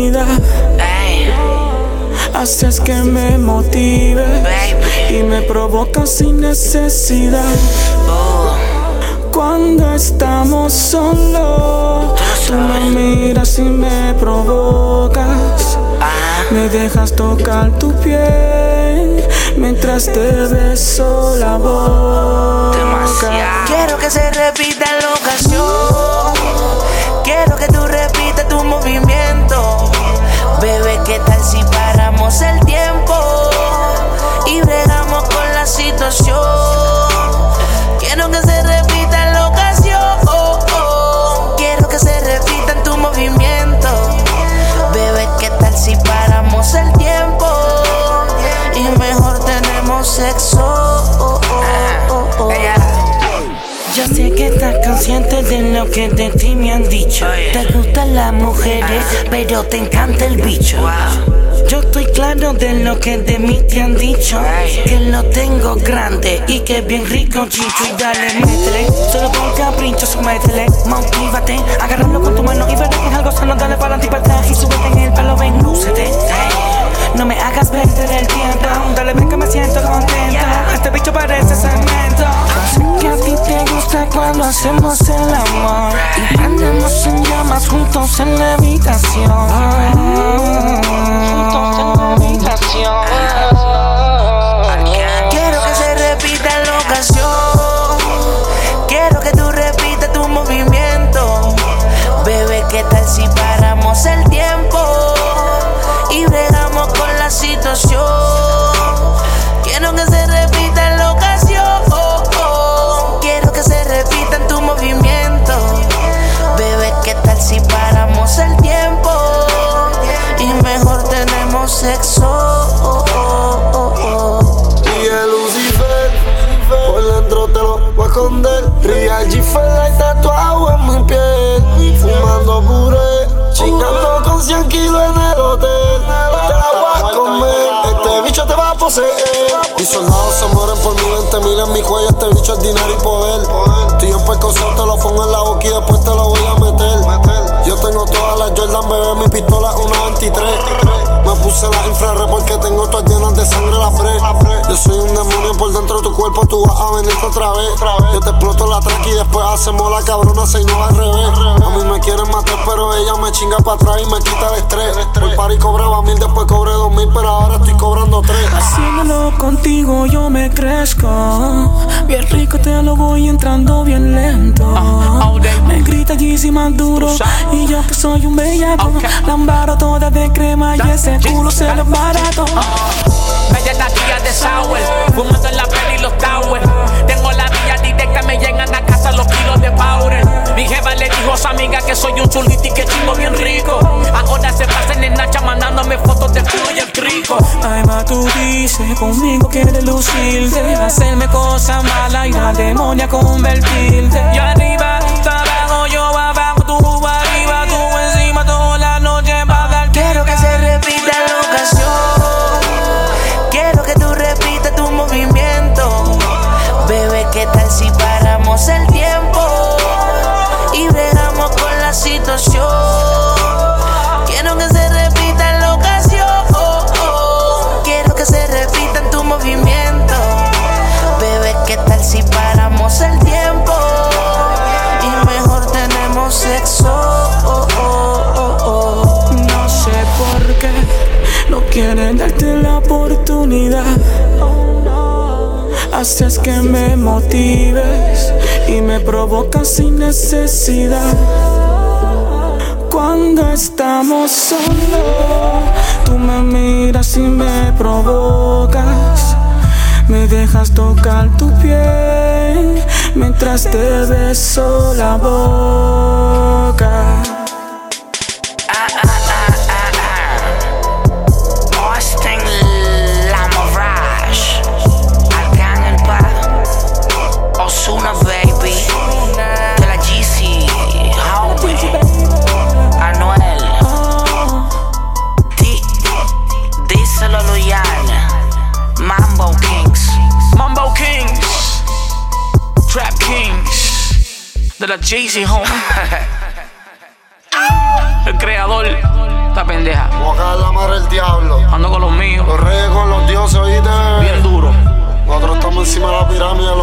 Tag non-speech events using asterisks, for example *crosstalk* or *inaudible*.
oportunidad. Haces que me motive y me provoca sin necesidad. Oh. Cuando estamos solos, tú me miras y me provocas. Ah. Me dejas tocar tu piel mientras te beso la boca. Demasiado. Quiero que se repita la ocasión. Si paramos el tiempo? Y mejor tenemos sexo. Yo sé que estás consciente de lo que de ti me han dicho. Oye. Te gustan las mujeres, pero te encanta el bicho. Wow. Yo estoy claro de lo que de mí te han dicho. Ay. Que lo tengo grande y que es bien rico, chicho. Y dale, métele. Solo con capricho, sométele. Motívate, agárralo con tu mano y verás que es algo sano. Dale para adelante y súbete en el palo, ven, lúcete. Ay. No me hagas perder el tiempo. Dale, ven que me siento contenta. Este bicho parece cemento. Gusta cuando hacemos el amor. Y prendemos en llamas juntos en la habitación. Juntos en la habitación. Sexo. Y el Lucifer, por dentro te lo voy a esconder. Real G-Fel hay tatuado en mi piel. Fumando puré, chingando con 100 kilos en el hotel. Te la voy a comer, este bicho te va a poseer. Mis soldados se mueren por mi 20 mil en mi cuello. Este bicho es dinero y poder. Y en percusión te lo pongo en la boca y después te lo voy a meter. Yo tengo todas las Jordan, bebé, mi pistola 23. Me puse la infrared porque tengo todas llenas de sangre la pre. Yo soy un demonio por dentro de tu cuerpo, tú vas a venir otra vez. Yo te exploto la track y después hacemos la cabrona, no al revés. A mí me quieren matar, pero ella me chinga para atrás y me quita el estrés. Por par y cobraba mil, después cobré dos mil, pero ahora estoy cobrando tres. Haciéndolo contigo yo me crezco. Bien rico te lo voy entrando bien lento. Me grita Yeezy más duro. Y yo que soy un bellaco. Lambaro toda de crema y ese culo se lo barato. Galletas de sour, fumando en la peli y los towers. Tengo la vía me llegan a casa los kilos de powder. Mi jefa le dijo a su amiga que soy un chulito y que chingo bien rico. Ahora se pasan en Nacha mandándome fotos de culo y el crico. Ay, ma, tú dices conmigo quieres lucirte. Hacerme cosas malas y la demonia convertirte. Yo arriba, Haces que me motives y me provocas sin necesidad. Cuando estamos solos, tú me miras y me provocas. Me dejas tocar tu piel mientras te beso la boca. de la Jay-Z, homie. *laughs* El creador, esta pendeja. Mojar la mar del diablo. Ando con los míos. Los reyes con los dioses, oíste. Bien duro. Nosotros estamos encima de la pirámide,